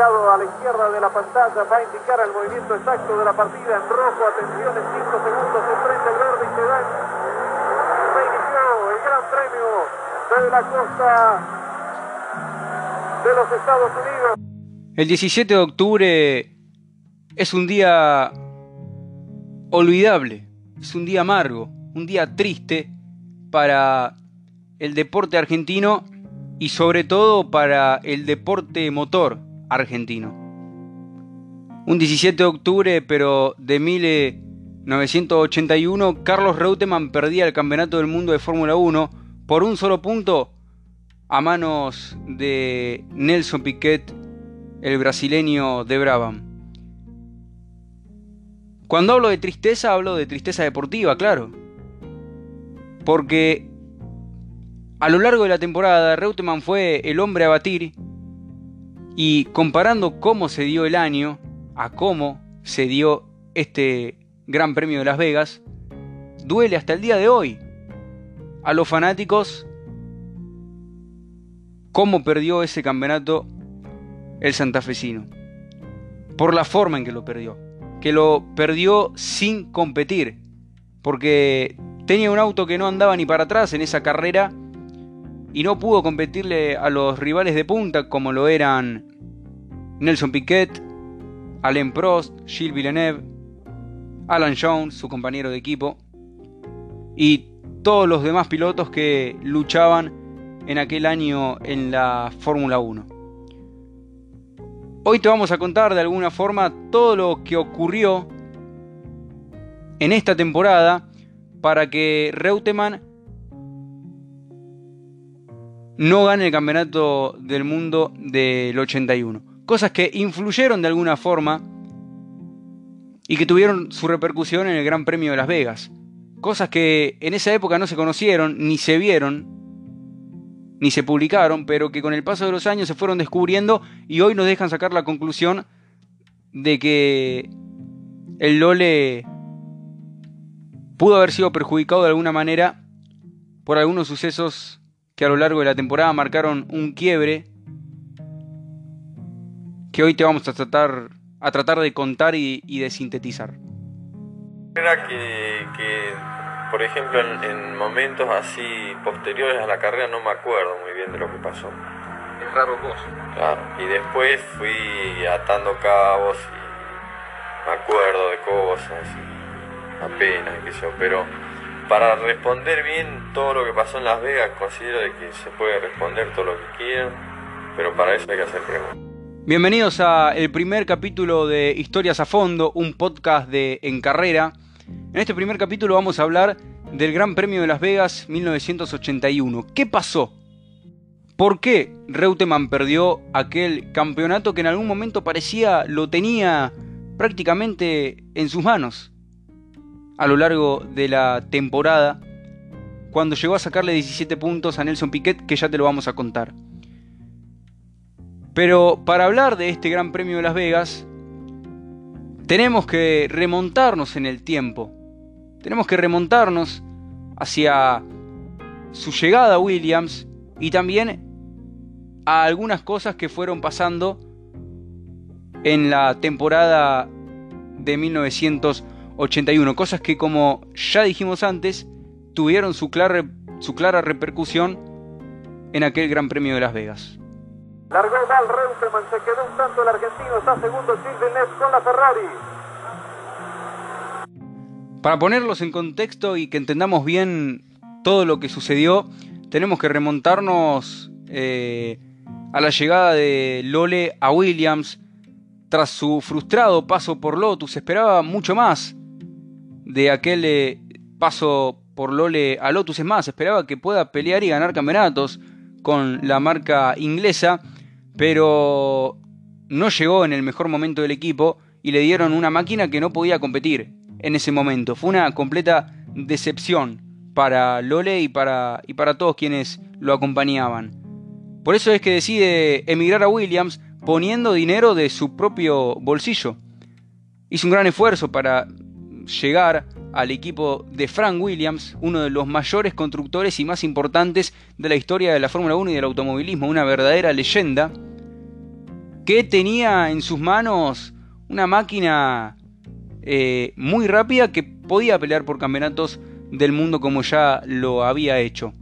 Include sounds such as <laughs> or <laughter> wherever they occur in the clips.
ubicado a la izquierda de la pantalla, va a indicar el movimiento exacto de la partida en rojo. Atención, en 5 segundos se prende el verde y se da. Se inició el Gran Premio de la costa de los Estados Unidos. El 17 de octubre es un día olvidable, es un día amargo, un día triste para el deporte argentino y sobre todo para el deporte motor argentino. Un 17 de octubre, pero de 1981, Carlos Reutemann perdía el campeonato del mundo de Fórmula 1 por un solo punto a manos de Nelson Piquet, el brasileño de Brabham. Cuando hablo de tristeza, hablo de tristeza deportiva, claro. Porque a lo largo de la temporada, Reutemann fue el hombre a batir y comparando cómo se dio el año a cómo se dio este Gran Premio de Las Vegas, duele hasta el día de hoy a los fanáticos cómo perdió ese campeonato el santafesino. Por la forma en que lo perdió. Que lo perdió sin competir. Porque tenía un auto que no andaba ni para atrás en esa carrera y no pudo competirle a los rivales de punta como lo eran Nelson Piquet, Alain Prost, Gilles Villeneuve, Alan Jones, su compañero de equipo, y todos los demás pilotos que luchaban en aquel año en la Fórmula 1. Hoy te vamos a contar de alguna forma todo lo que ocurrió en esta temporada para que Reutemann no gane el campeonato del mundo del 81. Cosas que influyeron de alguna forma y que tuvieron su repercusión en el Gran Premio de Las Vegas. Cosas que en esa época no se conocieron, ni se vieron, ni se publicaron, pero que con el paso de los años se fueron descubriendo y hoy nos dejan sacar la conclusión de que el Lole pudo haber sido perjudicado de alguna manera por algunos sucesos que a lo largo de la temporada marcaron un quiebre que hoy te vamos a tratar, a tratar de contar y, de sintetizar. Era que, por ejemplo, en, momentos así posteriores a la carrera no me acuerdo muy bien de lo que pasó. Es raro vos. Claro, y después fui atando cabos y me acuerdo de cosas y apenas, qué sé yo, pero para responder bien todo lo que pasó en Las Vegas, considero de que se puede responder todo lo que quieran, pero para eso hay que hacer preguntas. Bienvenidos a el primer capítulo de Historias a Fondo, un podcast de En Carrera. En este primer capítulo vamos a hablar del Gran Premio de Las Vegas 1981. ¿Qué pasó? ¿Por qué Reutemann perdió aquel campeonato que en algún momento parecía lo tenía prácticamente en sus manos? A lo largo de la temporada, cuando llegó a sacarle 17 puntos a Nelson Piquet, que ya te lo vamos a contar. Pero para hablar de este Gran Premio de Las Vegas, tenemos que remontarnos en el tiempo. Tenemos que remontarnos hacia su llegada a Williams y también a algunas cosas que fueron pasando en la temporada de 1980. 81, cosas que como ya dijimos antes, tuvieron su clara, su clara repercusión en aquel Gran Premio de Las Vegas. Largó mal Reutemann, se quedó un tanto el argentino, está segundo Gilles con la Ferrari. Para ponerlos en contexto y que entendamos bien todo lo que sucedió, tenemos que remontarnos eh, a la llegada de Lole a Williams. Tras su frustrado paso por Lotus, esperaba mucho más de aquel eh, paso por Lole a Lotus. Es más, esperaba que pueda pelear y ganar campeonatos con la marca inglesa, pero no llegó en el mejor momento del equipo y le dieron una máquina que no podía competir en ese momento. Fue una completa decepción para Lole y para, y para todos quienes lo acompañaban. Por eso es que decide emigrar a Williams poniendo dinero de su propio bolsillo. Hizo un gran esfuerzo para llegar al equipo de Frank Williams, uno de los mayores constructores y más importantes de la historia de la Fórmula 1 y del automovilismo, una verdadera leyenda, que tenía en sus manos una máquina eh, muy rápida que podía pelear por campeonatos del mundo como ya lo había hecho.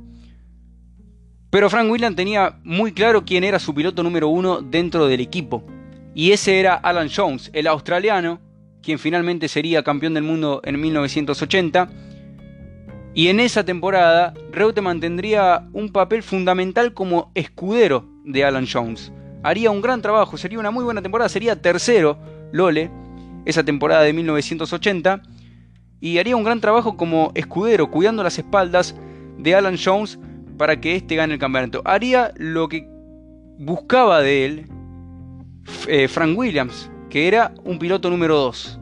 Pero Frank Williams tenía muy claro quién era su piloto número uno dentro del equipo. Y ese era Alan Jones, el australiano, quien finalmente sería campeón del mundo en 1980. Y en esa temporada, Reutemann tendría un papel fundamental como escudero de Alan Jones. Haría un gran trabajo, sería una muy buena temporada, sería tercero Lole, esa temporada de 1980, y haría un gran trabajo como escudero, cuidando las espaldas de Alan Jones para que éste gane el campeonato. Haría lo que buscaba de él eh, Frank Williams, que era un piloto número 2.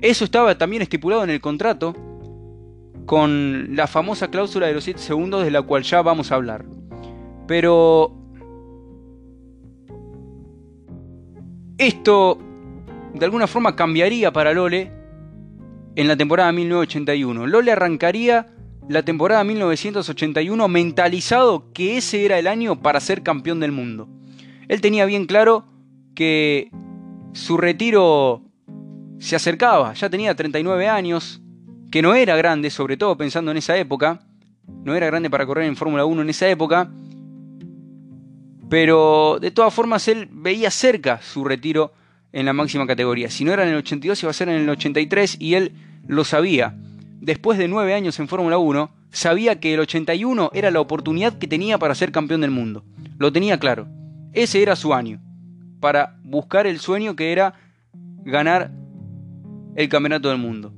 Eso estaba también estipulado en el contrato con la famosa cláusula de los 7 segundos de la cual ya vamos a hablar. Pero esto de alguna forma cambiaría para Lole en la temporada 1981. Lole arrancaría la temporada 1981 mentalizado que ese era el año para ser campeón del mundo. Él tenía bien claro que su retiro se acercaba, ya tenía 39 años, que no era grande, sobre todo pensando en esa época, no era grande para correr en Fórmula 1 en esa época, pero de todas formas él veía cerca su retiro en la máxima categoría. Si no era en el 82 iba a ser en el 83 y él lo sabía. Después de nueve años en Fórmula 1, sabía que el 81 era la oportunidad que tenía para ser campeón del mundo. Lo tenía claro. Ese era su año. Para buscar el sueño que era ganar el campeonato del mundo.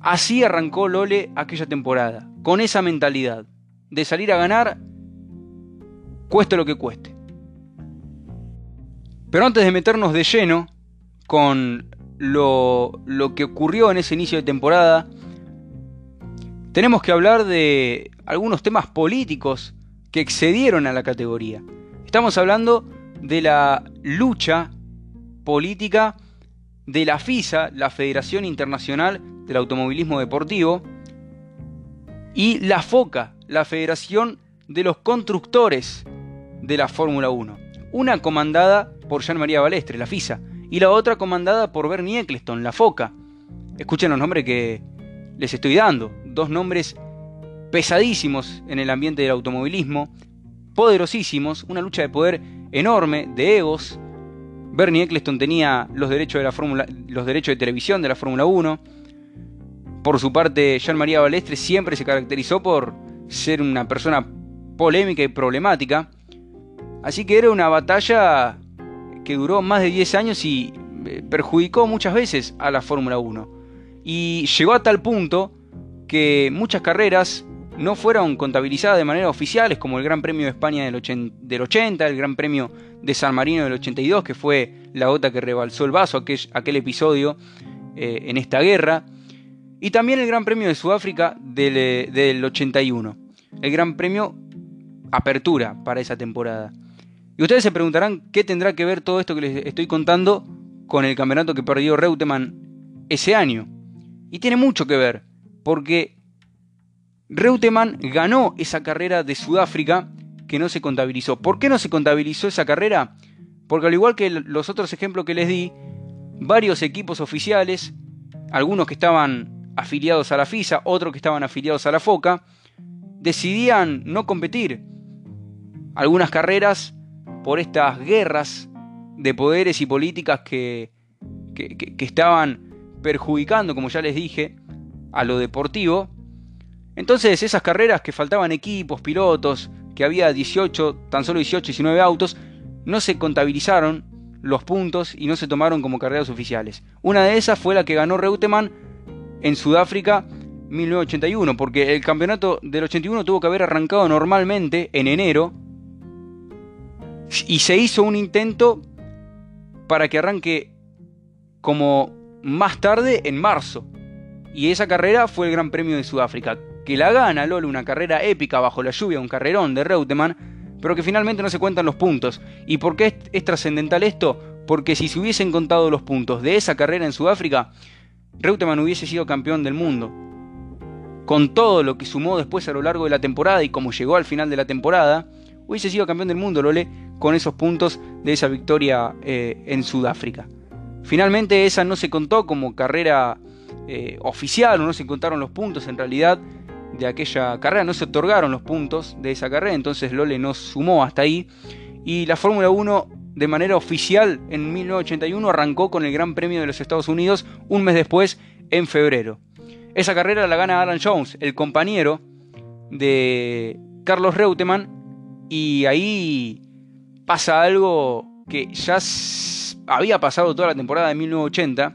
Así arrancó Lole aquella temporada, con esa mentalidad de salir a ganar, cueste lo que cueste. Pero antes de meternos de lleno con lo, lo que ocurrió en ese inicio de temporada, tenemos que hablar de algunos temas políticos que excedieron a la categoría. Estamos hablando de la lucha política de la FISA, la Federación Internacional del Automovilismo Deportivo, y la FOCA, la Federación de los Constructores de la Fórmula 1. Una comandada por Jean María Balestre, la FISA, y la otra comandada por Bernie Eccleston, la FOCA. Escuchen los nombres que les estoy dando, dos nombres pesadísimos en el ambiente del automovilismo, poderosísimos, una lucha de poder enorme, de egos. Bernie Eccleston tenía los derechos de, la los derechos de televisión de la Fórmula 1. Por su parte, Jean María Balestre siempre se caracterizó por ser una persona polémica y problemática. Así que era una batalla que duró más de 10 años y eh, perjudicó muchas veces a la Fórmula 1. Y llegó a tal punto que muchas carreras no fueron contabilizadas de manera oficiales, como el Gran Premio de España del 80, el Gran Premio de San Marino del 82, que fue la gota que rebalsó el vaso, aquel, aquel episodio eh, en esta guerra, y también el Gran Premio de Sudáfrica del, eh, del 81, el Gran Premio Apertura para esa temporada. Y ustedes se preguntarán qué tendrá que ver todo esto que les estoy contando con el campeonato que perdió Reutemann ese año. Y tiene mucho que ver, porque Reutemann ganó esa carrera de Sudáfrica que no se contabilizó. ¿Por qué no se contabilizó esa carrera? Porque al igual que los otros ejemplos que les di, varios equipos oficiales, algunos que estaban afiliados a la FISA, otros que estaban afiliados a la FOCA, decidían no competir. Algunas carreras por estas guerras de poderes y políticas que, que, estaban perjudicando, como ya les dije, a lo deportivo. Entonces esas carreras que faltaban equipos, pilotos, que había 18, tan solo 18, 19 autos, no se contabilizaron los puntos y no se tomaron como carreras oficiales. Una de esas fue la que ganó Reutemann en Sudáfrica 1981, porque el campeonato del 81 tuvo que haber arrancado normalmente en enero y se hizo un intento para que arranque como más tarde en marzo. Y esa carrera fue el Gran Premio de Sudáfrica, que la gana Lolo, una carrera épica bajo la lluvia, un carrerón de Reutemann, pero que finalmente no se cuentan los puntos. ¿Y por qué es, trascendental esto? Porque si se hubiesen contado los puntos de esa carrera en Sudáfrica, Reutemann hubiese sido campeón del mundo. Con todo lo que sumó después a lo largo de la temporada y como llegó al final de la temporada, hubiese sido campeón del mundo, Lole, con esos puntos de esa victoria eh, en Sudáfrica. Finalmente esa no se contó como carrera eh, oficial o no se contaron los puntos en realidad de aquella carrera, no se otorgaron los puntos de esa carrera, entonces Lole no sumó hasta ahí y la Fórmula 1 de manera oficial en 1981 arrancó con el Gran Premio de los Estados Unidos un mes después, en febrero. Esa carrera la gana Alan Jones, el compañero de Carlos Reutemann, y ahí pasa algo que ya había pasado toda la temporada de 1980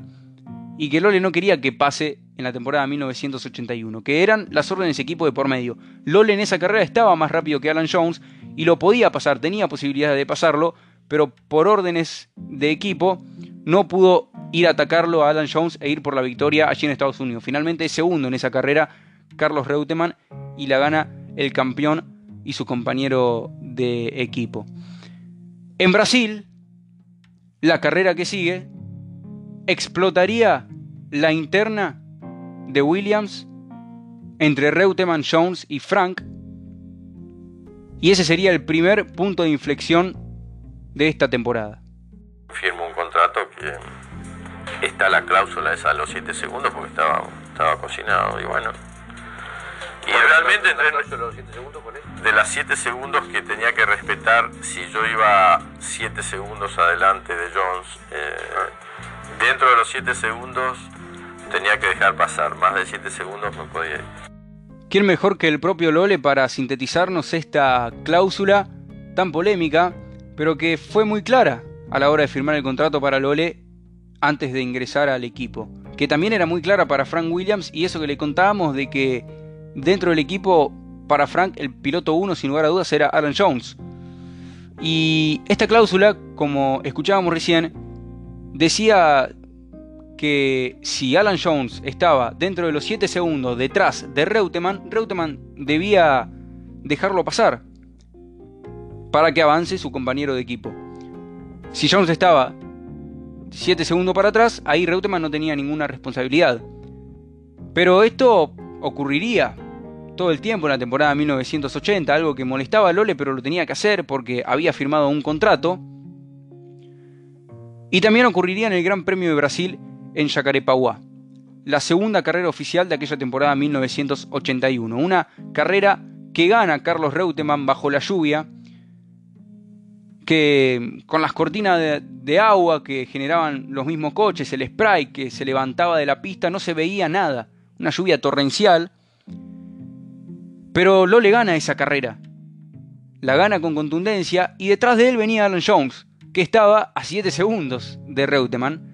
y que Lole no quería que pase en la temporada de 1981, que eran las órdenes equipo de por medio. Lole en esa carrera estaba más rápido que Alan Jones y lo podía pasar, tenía posibilidad de pasarlo, pero por órdenes de equipo no pudo ir a atacarlo a Alan Jones e ir por la victoria allí en Estados Unidos. Finalmente segundo en esa carrera Carlos Reutemann y la gana el campeón y su compañero de equipo. En Brasil, la carrera que sigue explotaría la interna de Williams entre Reutemann, Jones y Frank. Y ese sería el primer punto de inflexión de esta temporada. Firmo un contrato que está la cláusula esa de los 7 segundos porque estaba, estaba cocinado y bueno. Y realmente entre los 7 segundos de las 7 segundos que tenía que respetar si yo iba 7 segundos adelante de Jones, eh, dentro de los 7 segundos tenía que dejar pasar, más de 7 segundos no podía ir. ¿Quién mejor que el propio Lole para sintetizarnos esta cláusula tan polémica, pero que fue muy clara a la hora de firmar el contrato para Lole antes de ingresar al equipo? Que también era muy clara para Frank Williams y eso que le contábamos de que dentro del equipo para Frank el piloto 1 sin lugar a dudas era Alan Jones. Y esta cláusula, como escuchábamos recién, decía que si Alan Jones estaba dentro de los 7 segundos detrás de Reutemann, Reutemann debía dejarlo pasar para que avance su compañero de equipo. Si Jones estaba 7 segundos para atrás, ahí Reutemann no tenía ninguna responsabilidad. Pero esto ocurriría todo el tiempo en la temporada 1980, algo que molestaba a Lole, pero lo tenía que hacer porque había firmado un contrato. Y también ocurriría en el Gran Premio de Brasil en Jacarepaguá, la segunda carrera oficial de aquella temporada 1981. Una carrera que gana Carlos Reutemann bajo la lluvia, que con las cortinas de, de, agua que generaban los mismos coches, el spray que se levantaba de la pista, no se veía nada. Una lluvia torrencial pero Lole gana esa carrera. La gana con contundencia y detrás de él venía Alan Jones, que estaba a 7 segundos de Reutemann.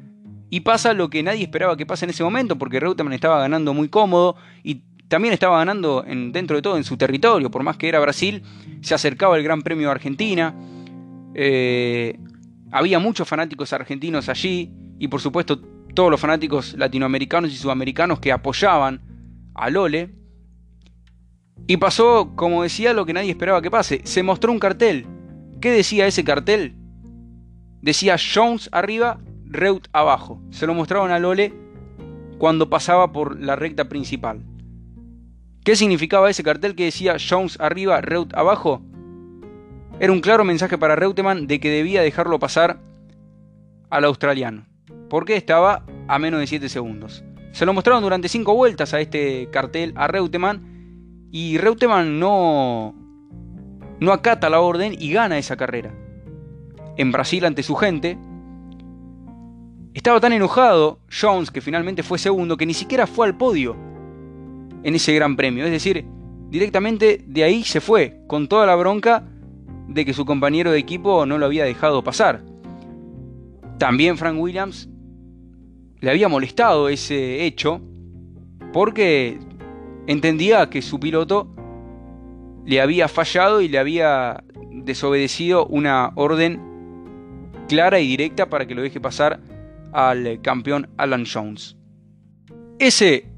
Y pasa lo que nadie esperaba que pase en ese momento, porque Reutemann estaba ganando muy cómodo y también estaba ganando en, dentro de todo en su territorio, por más que era Brasil, se acercaba el Gran Premio de Argentina. Eh, había muchos fanáticos argentinos allí y por supuesto todos los fanáticos latinoamericanos y sudamericanos que apoyaban a Lole. Y pasó, como decía, lo que nadie esperaba que pase. Se mostró un cartel. ¿Qué decía ese cartel? Decía Jones arriba, Reut abajo. Se lo mostraron a Lole cuando pasaba por la recta principal. ¿Qué significaba ese cartel que decía Jones arriba, Reut abajo? Era un claro mensaje para Reutemann de que debía dejarlo pasar al australiano, porque estaba a menos de 7 segundos. Se lo mostraron durante 5 vueltas a este cartel a Reutemann y Reutemann no, no acata la orden y gana esa carrera. En Brasil ante su gente. Estaba tan enojado Jones, que finalmente fue segundo, que ni siquiera fue al podio en ese gran premio. Es decir, directamente de ahí se fue, con toda la bronca de que su compañero de equipo no lo había dejado pasar. También Frank Williams le había molestado ese hecho porque entendía que su piloto le había fallado y le había desobedecido una orden clara y directa para que lo deje pasar al campeón Alan Jones. Ese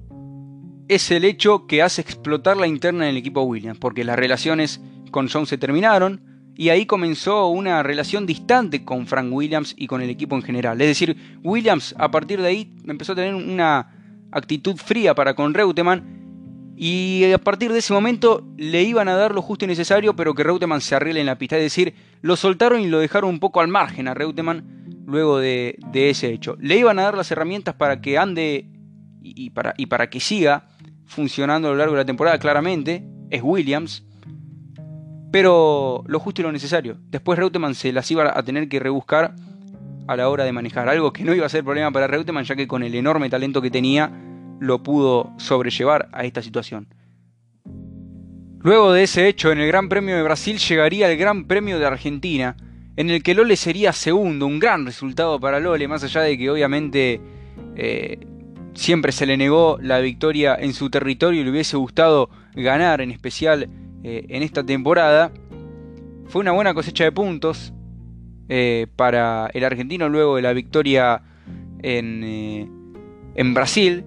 es el hecho que hace explotar la interna en el equipo Williams, porque las relaciones con Jones se terminaron y ahí comenzó una relación distante con Frank Williams y con el equipo en general. Es decir, Williams a partir de ahí empezó a tener una actitud fría para con Reutemann Y a partir de ese momento le iban a dar lo justo y necesario, pero que Reutemann se arregle en la pista. Es decir, lo soltaron y lo dejaron un poco al margen a Reutemann luego de, ese hecho. Le iban a dar las herramientas para que ande y, para, y para que siga funcionando a lo largo de la temporada, claramente. Es Williams. Pero lo justo y lo necesario. Después Reutemann se las iba a tener que rebuscar a la hora de manejar. Algo que no iba a ser problema para Reutemann, ya que con el enorme talento que tenía, lo pudo sobrellevar a esta situación. Luego de ese hecho, en el Gran Premio de Brasil llegaría el Gran Premio de Argentina, en el que Lole sería segundo, un gran resultado para Lole, más allá de que obviamente eh, siempre se le negó la victoria en su territorio y le hubiese gustado ganar, en especial eh, en esta temporada. Fue una buena cosecha de puntos eh, para el argentino luego de la victoria en, en Brasil,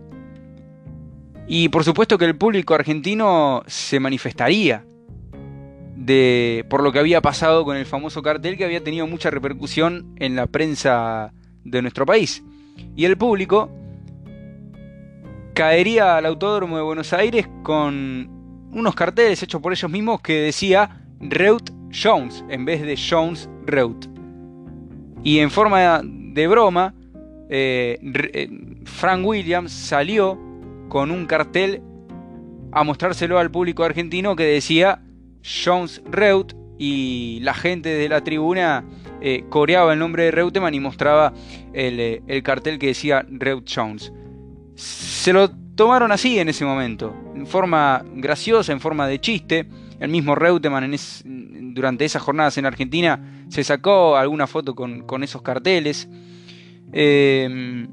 y por supuesto que el público argentino se manifestaría por lo que había pasado con el famoso cartel que había tenido mucha repercusión en la prensa de nuestro país. Y el público caería al Autódromo de Buenos Aires con unos carteles hechos por ellos mismos que decía Reut Jones en vez de Jones Reut. Y en forma de broma, eh, eh, Frank Williams salió con un cartel a mostrárselo al público argentino que decía Jones Reut y la gente de la tribuna eh, coreaba el nombre de Reutemann y mostraba eh, el, cartel que decía Reut Jones. Se lo tomaron así en ese momento, en forma graciosa, en forma de chiste. El mismo Reutemann durante esas jornadas en Argentina se sacó alguna foto con, esos carteles. Em,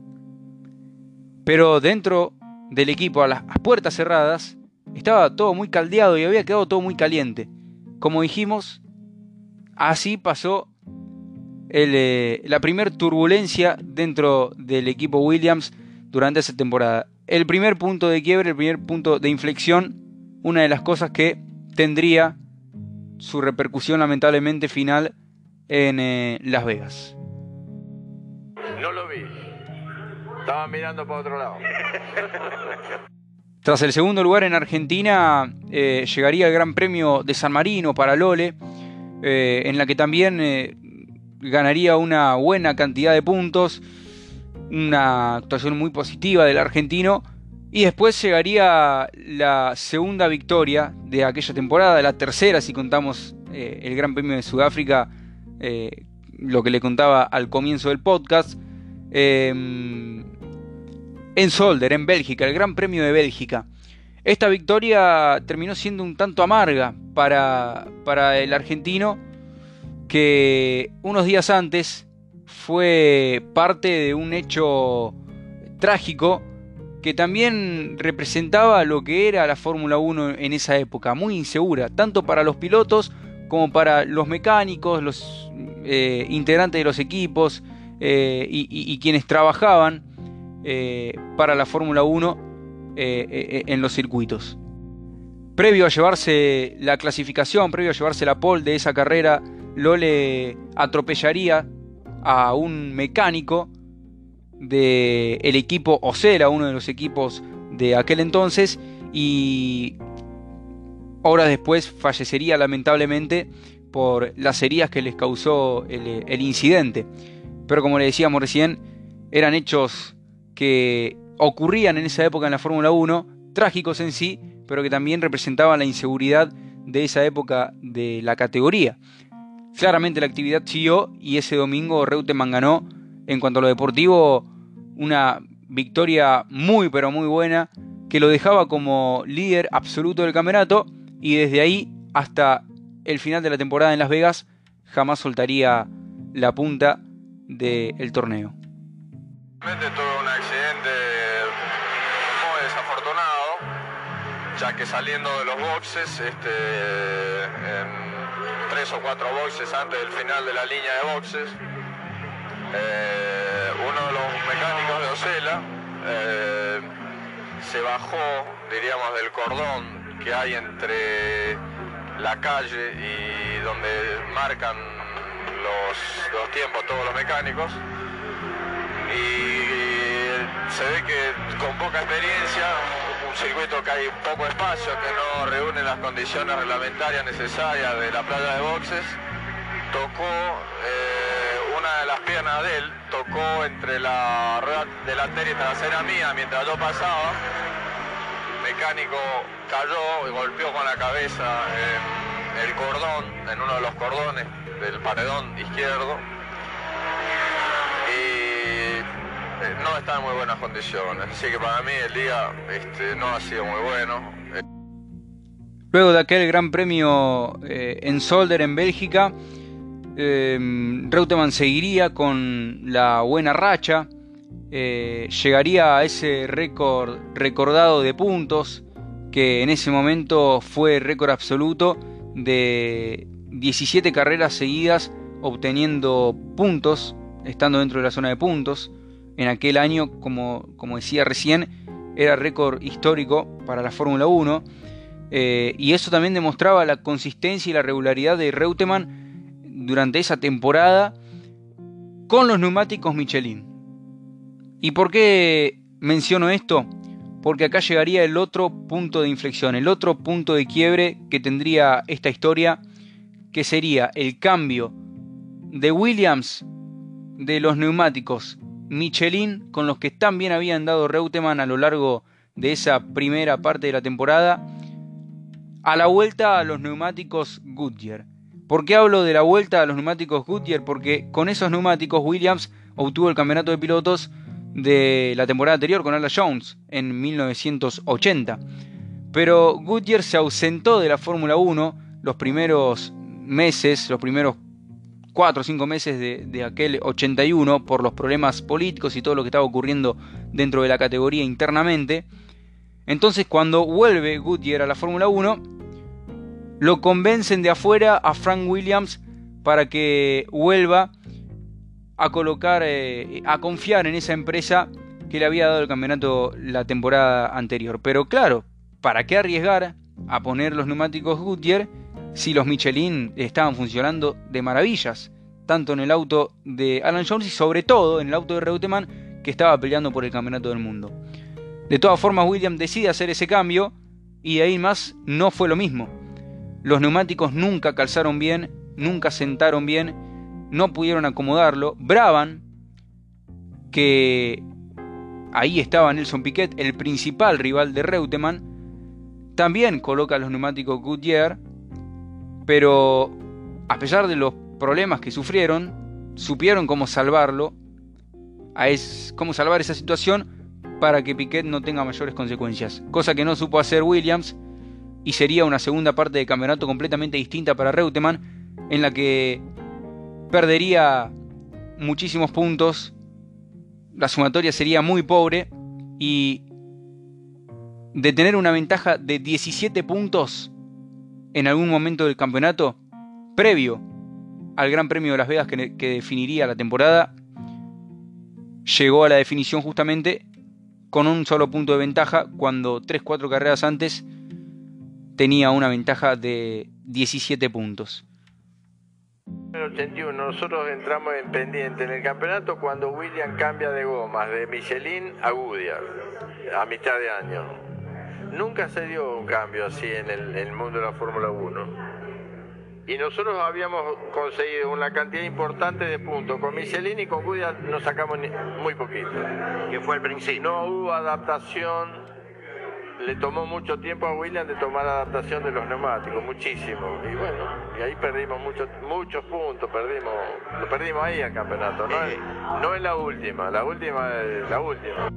pero dentro del equipo a las puertas cerradas, estaba todo muy caldeado y había quedado todo muy caliente. Como dijimos, así pasó eh, la primera turbulencia dentro del equipo Williams durante esa temporada. El primer punto de quiebre, el primer punto de inflexión, una de las cosas que tendría su repercusión lamentablemente final en eh, Las Vegas. No lo vi. Estaba mirando para otro lado. <laughs> Tras el segundo lugar en Argentina, eh, llegaría el Gran Premio de San Marino para Lole, eh, en la que también eh, ganaría una buena cantidad de puntos, una actuación muy positiva del argentino, y después llegaría la segunda victoria de aquella temporada, la tercera si contamos el Gran Premio de Sudáfrica, lo que le contaba al comienzo del podcast en Solder, en Bélgica, el Gran Premio de Bélgica. Esta victoria terminó siendo un tanto amarga para, para el argentino que unos días antes fue parte de un hecho trágico que también representaba lo que era la Fórmula 1 en esa época, muy insegura, tanto para los pilotos como para los mecánicos, los eh, integrantes de los equipos eh, y, quienes trabajaban eh, para la Fórmula 1 eh, eh, en los circuitos. Previo a llevarse la clasificación, previo a llevarse la pole de esa carrera, Lole atropellaría a un mecánico del el equipo Ocera, uno de los equipos de aquel entonces, y horas después fallecería lamentablemente por las heridas que les causó el incidente. Pero como le decíamos recién, eran hechos que ocurrían en esa época en la Fórmula 1, trágicos en sí, pero que también representaban la inseguridad de esa época de la categoría. Claramente la actividad siguió y ese domingo Reutemann ganó en cuanto a lo deportivo una victoria muy pero muy buena que lo dejaba como líder absoluto del campeonato y desde ahí hasta el final de la temporada en Las Vegas jamás soltaría la punta del torneo ya que saliendo de los boxes, este, tres o cuatro boxes antes del final de la línea de boxes, eh, uno de los mecánicos de Ocela eh, se bajó, diríamos, del cordón que hay entre la calle y donde marcan los, los tiempos todos los mecánicos. Y se ve que con poca experiencia circuito que hay poco espacio, que no reúne las condiciones reglamentarias necesarias de la playa de boxes. Tocó eh, una de las piernas de él, tocó entre la rueda delantera y trasera mía mientras yo pasaba. El mecánico cayó y golpeó con la cabeza en el cordón, en uno de los cordones del paredón izquierdo. No está en muy buenas condiciones. Así que para mí el día este, no ha sido muy bueno. Luego de aquel gran premio eh, en Solder en Bélgica, eh, Reutemann seguiría con la buena racha, llegaría a ese récord recordado de puntos, que en ese momento fue récord absoluto de 17 carreras seguidas obteniendo puntos, estando dentro de la zona de puntos en aquel año, como, decía recién, era récord histórico para la Fórmula 1. Eh, y eso también demostraba la consistencia y la regularidad de Reutemann durante esa temporada con los neumáticos Michelin. ¿Y por qué menciono esto? Porque acá llegaría el otro punto de inflexión, el otro punto de quiebre que tendría esta historia, que sería el cambio de Williams de los neumáticos Michelin con los que tan bien había andado Reutemann a lo largo de esa primera parte de la temporada, a la vuelta a los neumáticos Goodyear. ¿Por qué hablo de la vuelta a los neumáticos Goodyear? Porque con esos neumáticos Williams obtuvo el campeonato de pilotos de la temporada anterior con Ala Jones en 1980. Pero Goodyear se ausentó de la Fórmula 1 los primeros meses, los primeros 4 o 5 meses de, aquel 81 por los problemas políticos y todo lo que estaba ocurriendo dentro de la categoría internamente. Entonces cuando vuelve Goodyear a la Fórmula 1, lo convencen de afuera a Frank Williams para que vuelva a colocar, eh, a confiar en esa empresa que le había dado el campeonato la temporada anterior. Pero claro, ¿para qué arriesgar a poner los neumáticos Goodyear si los Michelin estaban funcionando de maravillas, tanto en el auto de Alan Jones y sobre todo en el auto de Reutemann que estaba peleando por el campeonato del mundo. De todas formas, William decide hacer ese cambio y de ahí más no fue lo mismo. Los neumáticos nunca calzaron bien, nunca sentaron bien, no pudieron acomodarlo. Braban, que ahí estaba Nelson Piquet, el principal rival de Reutemann, también coloca los neumáticos Goodyear pero a pesar de los problemas que sufrieron, supieron cómo salvarlo, cómo salvar esa situación para que Piquet no tenga mayores consecuencias. Cosa que no supo hacer Williams y sería una segunda parte de campeonato completamente distinta para Reutemann, en la que perdería muchísimos puntos, la sumatoria sería muy pobre y de tener una ventaja de 17 puntos en algún momento del campeonato, previo al Gran Premio de Las Vegas que, definiría la temporada, llegó a la definición justamente con un solo punto de ventaja cuando 3-4 carreras antes tenía una ventaja de 17 puntos. En el 81 nosotros entramos en pendiente en el campeonato cuando William cambia de gomas de Michelin a Goodyear a mitad de año. Nunca se dio un cambio así en el, mundo de la Fórmula 1. Y nosotros habíamos conseguido una cantidad importante de puntos. Con Michelin y con Goodyear nos sacamos muy poquito. Que fue el principio. No hubo adaptación. Le tomó mucho tiempo a William de tomar adaptación de los neumáticos, muchísimo. Y bueno, y ahí perdimos muchos muchos puntos, perdimos, lo perdimos ahí al campeonato. No, es, no es la última, la última es la última.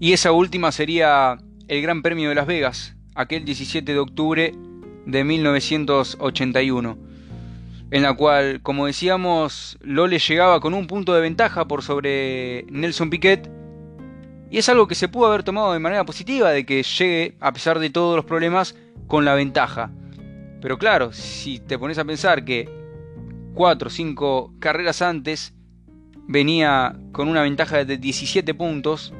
Y esa última sería el Gran Premio de Las Vegas, aquel 17 de octubre de 1981, en la cual, como decíamos, Lole llegaba con un punto de ventaja por sobre Nelson Piquet, y es algo que se pudo haber tomado de manera positiva, de que llegue, a pesar de todos los problemas, con la ventaja. Pero claro, si te pones a pensar que 4 o 5 carreras antes venía con una ventaja de 17 puntos,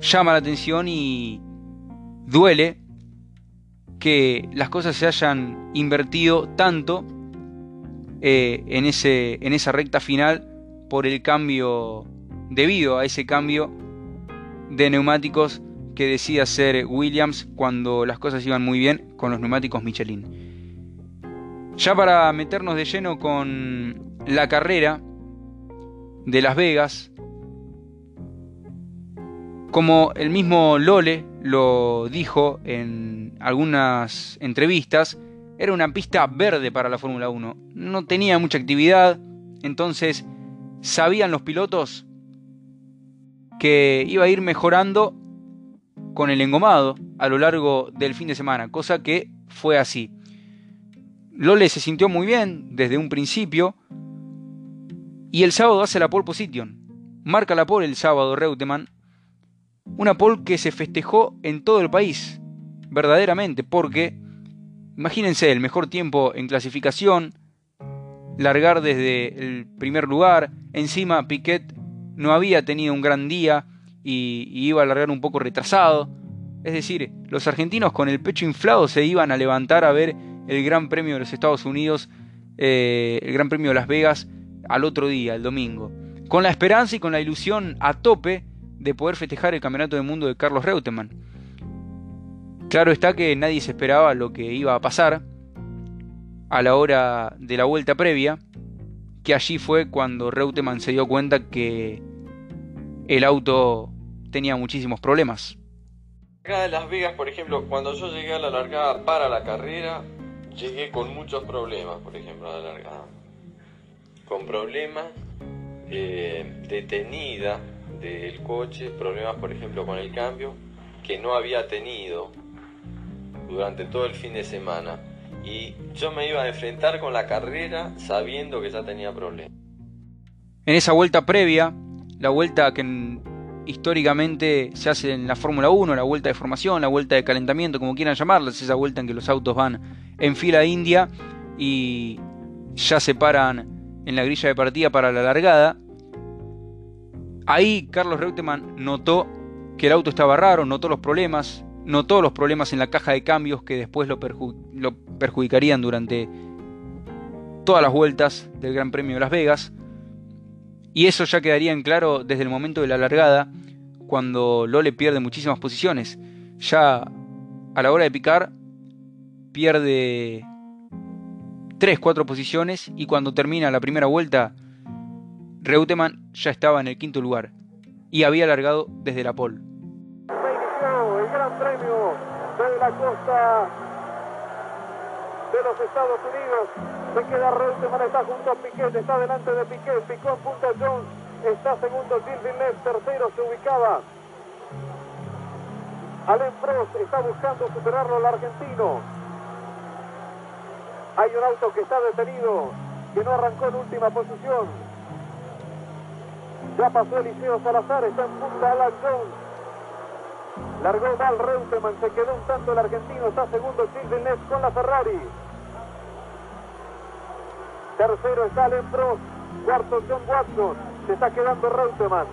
llama la atención y duele que las cosas se hayan invertido tanto eh, en, ese, en esa recta final por el cambio, debido a ese cambio de neumáticos que decide hacer Williams cuando las cosas iban muy bien con los neumáticos Michelin. Ya para meternos de lleno con la carrera de Las Vegas, como el mismo Lole lo dijo en algunas entrevistas, era una pista verde para la Fórmula 1. No tenía mucha actividad, entonces sabían los pilotos que iba a ir mejorando con el engomado a lo largo del fin de semana, cosa que fue así. Lole se sintió muy bien desde un principio y el sábado hace la pole position. Marca la pole el sábado Reutemann, una pole que se festejó en todo el país, verdaderamente, porque imagínense el mejor tiempo en clasificación, largar desde el primer lugar, encima Piquet no había tenido un gran día y, iba a largar un poco retrasado. Es decir, los argentinos con el pecho inflado se iban a levantar a ver el Gran Premio de los Estados Unidos, eh, el Gran Premio de Las Vegas, al otro día, el domingo. Con la esperanza y con la ilusión a tope de poder festejar el Campeonato del Mundo de Carlos Reutemann. Claro está que nadie se esperaba lo que iba a pasar a la hora de la vuelta previa, que allí fue cuando Reutemann se dio cuenta que el auto tenía muchísimos problemas. Acá de Las Vegas, por ejemplo, cuando yo llegué a la largada para la carrera, llegué con muchos problemas, por ejemplo, a la largada. Con problemas eh, detenida del coche, problemas, por ejemplo, con el cambio, que no había tenido durante todo el fin de semana y yo me iba a enfrentar con la carrera sabiendo que ya tenía problemas. En esa vuelta previa, la vuelta que históricamente se hace en la Fórmula 1, la vuelta de formación, la vuelta de calentamiento, como quieran llamarla, esa vuelta en que los autos van en fila india y ya se paran en la grilla de partida para la largada. Ahí Carlos Reutemann notó que el auto estaba raro, notó los problemas, notó los problemas en la caja de cambios que después lo, perjudicarían durante todas las vueltas del Gran Premio de Las Vegas. Y eso ya quedaría en claro desde el momento de la largada, cuando Lole pierde muchísimas posiciones. Ya a la hora de picar, pierde 3-4 posiciones y cuando termina la primera vuelta, Reutemann ya estaba en el quinto lugar y había largado desde la pole de la costa de los Estados Unidos. Se queda Reutemann, está junto a Piquet, está delante de Piquet, picó en punta Jones, está segundo Gilles Villeneuve, tercero se ubicaba. Alain Prost está buscando superarlo al argentino. Hay un auto que está detenido, que no arrancó en última posición. Ya pasó Eliseo Salazar, está en punta Alan. Largó mal Reutemann, se quedó un tanto el argentino, está segundo Gilles con la Ferrari. Tercero está Allen Prost, cuarto John Watson, se está quedando Reutemann.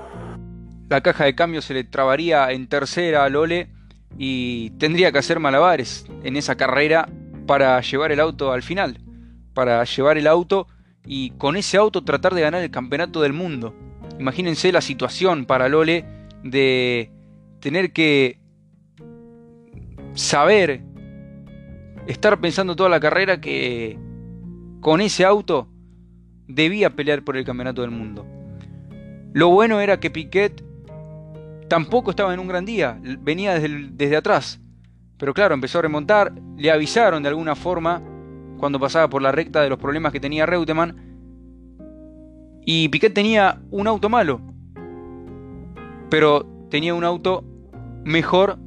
La caja de cambio se le trabaría en tercera a Lole y tendría que hacer malabares en esa carrera para llevar el auto al final, para llevar el auto y con ese auto tratar de ganar el campeonato del mundo. Imagínense la situación para Lole de tener que saber, estar pensando toda la carrera que con ese auto debía pelear por el campeonato del mundo. Lo bueno era que Piquet tampoco estaba en un gran día, venía desde, atrás. Pero claro, empezó a remontar, le avisaron de alguna forma cuando pasaba por la recta de los problemas que tenía Reutemann. Y Piquet tenía un auto malo, pero tenía un auto mejor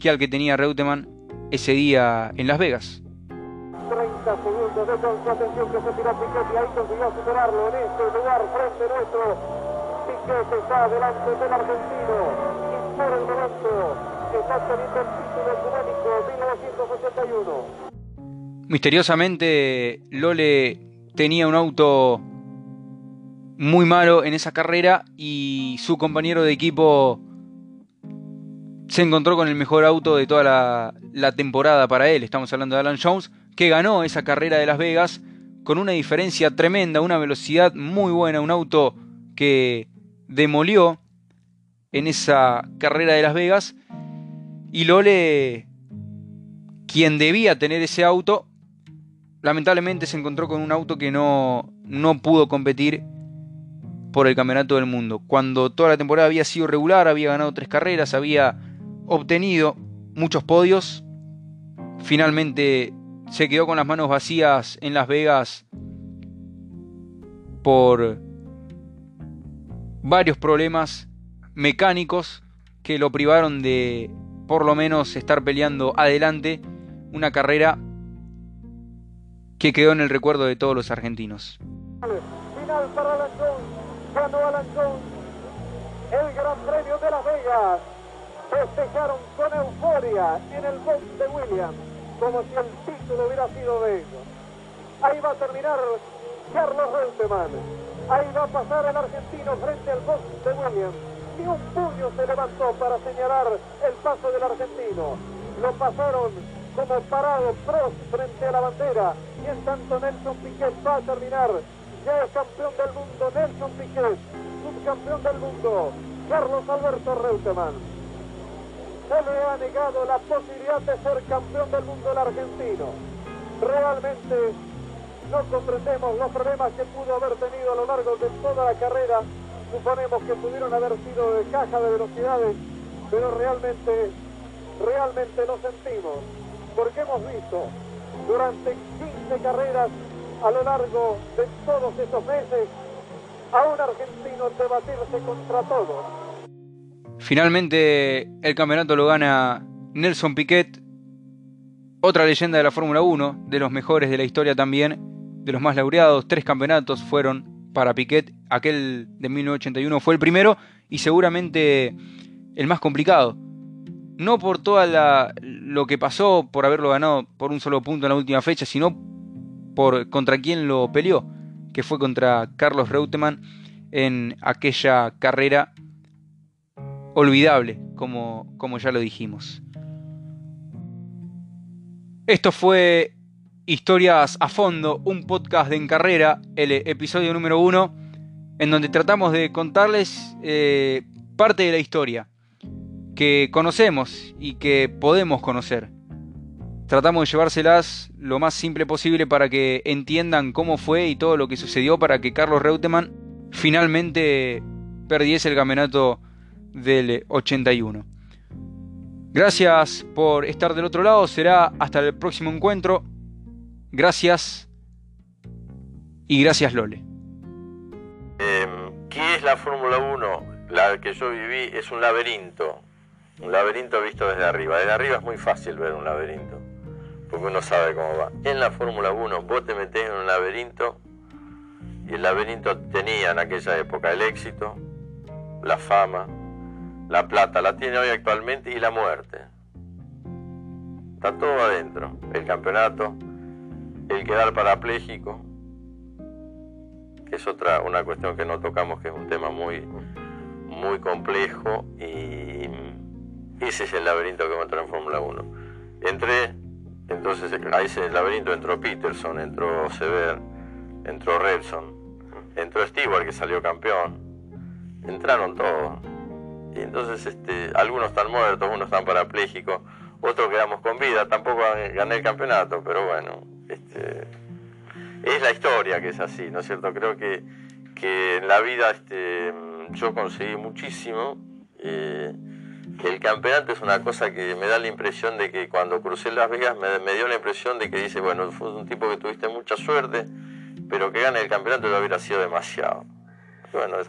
que al que tenía Reutemann ese día en Las Vegas. 30 segundos de atención que se tiró Piquet y ahí consiguió superarlo en este lugar frente nuestro. Piquet está delante del argentino y por el momento está teniendo el título económico 1981. Misteriosamente Lole tenía un auto muy malo en esa carrera y su compañero de equipo se encontró con el mejor auto de toda la, temporada para él. Estamos hablando de Alan Jones, que ganó esa carrera de Las Vegas con una diferencia tremenda, una velocidad muy buena, un auto que demolió en esa carrera de Las Vegas Y Lole, quien debía tener ese auto, lamentablemente se encontró con un auto que no, no pudo competir por el Campeonato del Mundo. Cuando toda la temporada había sido regular, había ganado tres carreras, había obtenido muchos podios, finalmente se quedó con las manos vacías en Las Vegas por varios problemas mecánicos que lo privaron de por lo menos estar peleando adelante una carrera que quedó en el recuerdo de todos los argentinos. Final Alan el Gran Premio de Las Vegas. Festejaron con euforia en el box de Williams, como si el título hubiera sido de ellos. Ahí va a terminar Carlos Reutemann. Ahí va a pasar el argentino frente al box de Williams. Ni un puño se levantó para señalar el paso del argentino. Lo pasaron como parado Prost frente a la bandera. Y en tanto Nelson Piquet va a terminar. Ya es campeón del mundo Nelson Piquet. Subcampeón del mundo Carlos Alberto Reutemann. Se le ha negado la posibilidad de ser campeón del mundo el argentino. Realmente no comprendemos los problemas que pudo haber tenido a lo largo de toda la carrera. Suponemos que pudieron haber sido de caja de velocidades, pero realmente, realmente lo sentimos, porque hemos visto durante 15 carreras a lo largo de todos estos meses a un argentino debatirse contra todos. Finalmente el campeonato lo gana Nelson Piquet, otra leyenda de la Fórmula 1, de los mejores de la historia también, de los más laureados, tres campeonatos fueron para Piquet, aquel de 1981 fue el primero y seguramente el más complicado. No por todo lo que pasó, por haberlo ganado por un solo punto en la última fecha, sino por contra quién lo peleó, que fue contra Carlos Reutemann en aquella carrera olvidable, como, como ya lo dijimos. Esto fue Historias a Fondo, un podcast de En Carrera, el episodio número uno, en donde tratamos de contarles eh, parte de la historia que conocemos y que podemos conocer. Tratamos de llevárselas lo más simple posible para que entiendan cómo fue y todo lo que sucedió para que Carlos Reutemann finalmente perdiese el campeonato del 81. Gracias por estar del otro lado, será hasta el próximo encuentro. Gracias y gracias Lole. Em, ¿Qué es la Fórmula 1? La que yo viví es un laberinto. Un laberinto visto desde arriba. Desde arriba es muy fácil ver un laberinto. Porque uno sabe cómo va. En la Fórmula 1 vos te metés en un laberinto y el laberinto tenía en aquella época el éxito, la fama, la plata, la tiene hoy actualmente y la muerte. Está todo adentro. El campeonato, el quedar parapléjico, que es otra una cuestión que no tocamos, que es un tema muy, muy complejo y ese es el laberinto que encontré en Fórmula 1. Entré, entonces a ese laberinto entró Peterson, entró Sever, entró Repson, entró Stewart que salió campeón, entraron todos. Y entonces este, algunos están muertos, unos están parapléjicos, otros quedamos con vida, tampoco gané el campeonato, pero bueno, este, es la historia que es así, ¿no es cierto? Creo que, que en la vida este, yo conseguí muchísimo. Eh, el campeonato es una cosa que me da la impresión de que cuando crucé Las Vegas me, dio la impresión de que dice, bueno, fue un tipo que tuviste mucha suerte, pero que gane el campeonato lo hubiera sido demasiado. bueno, es.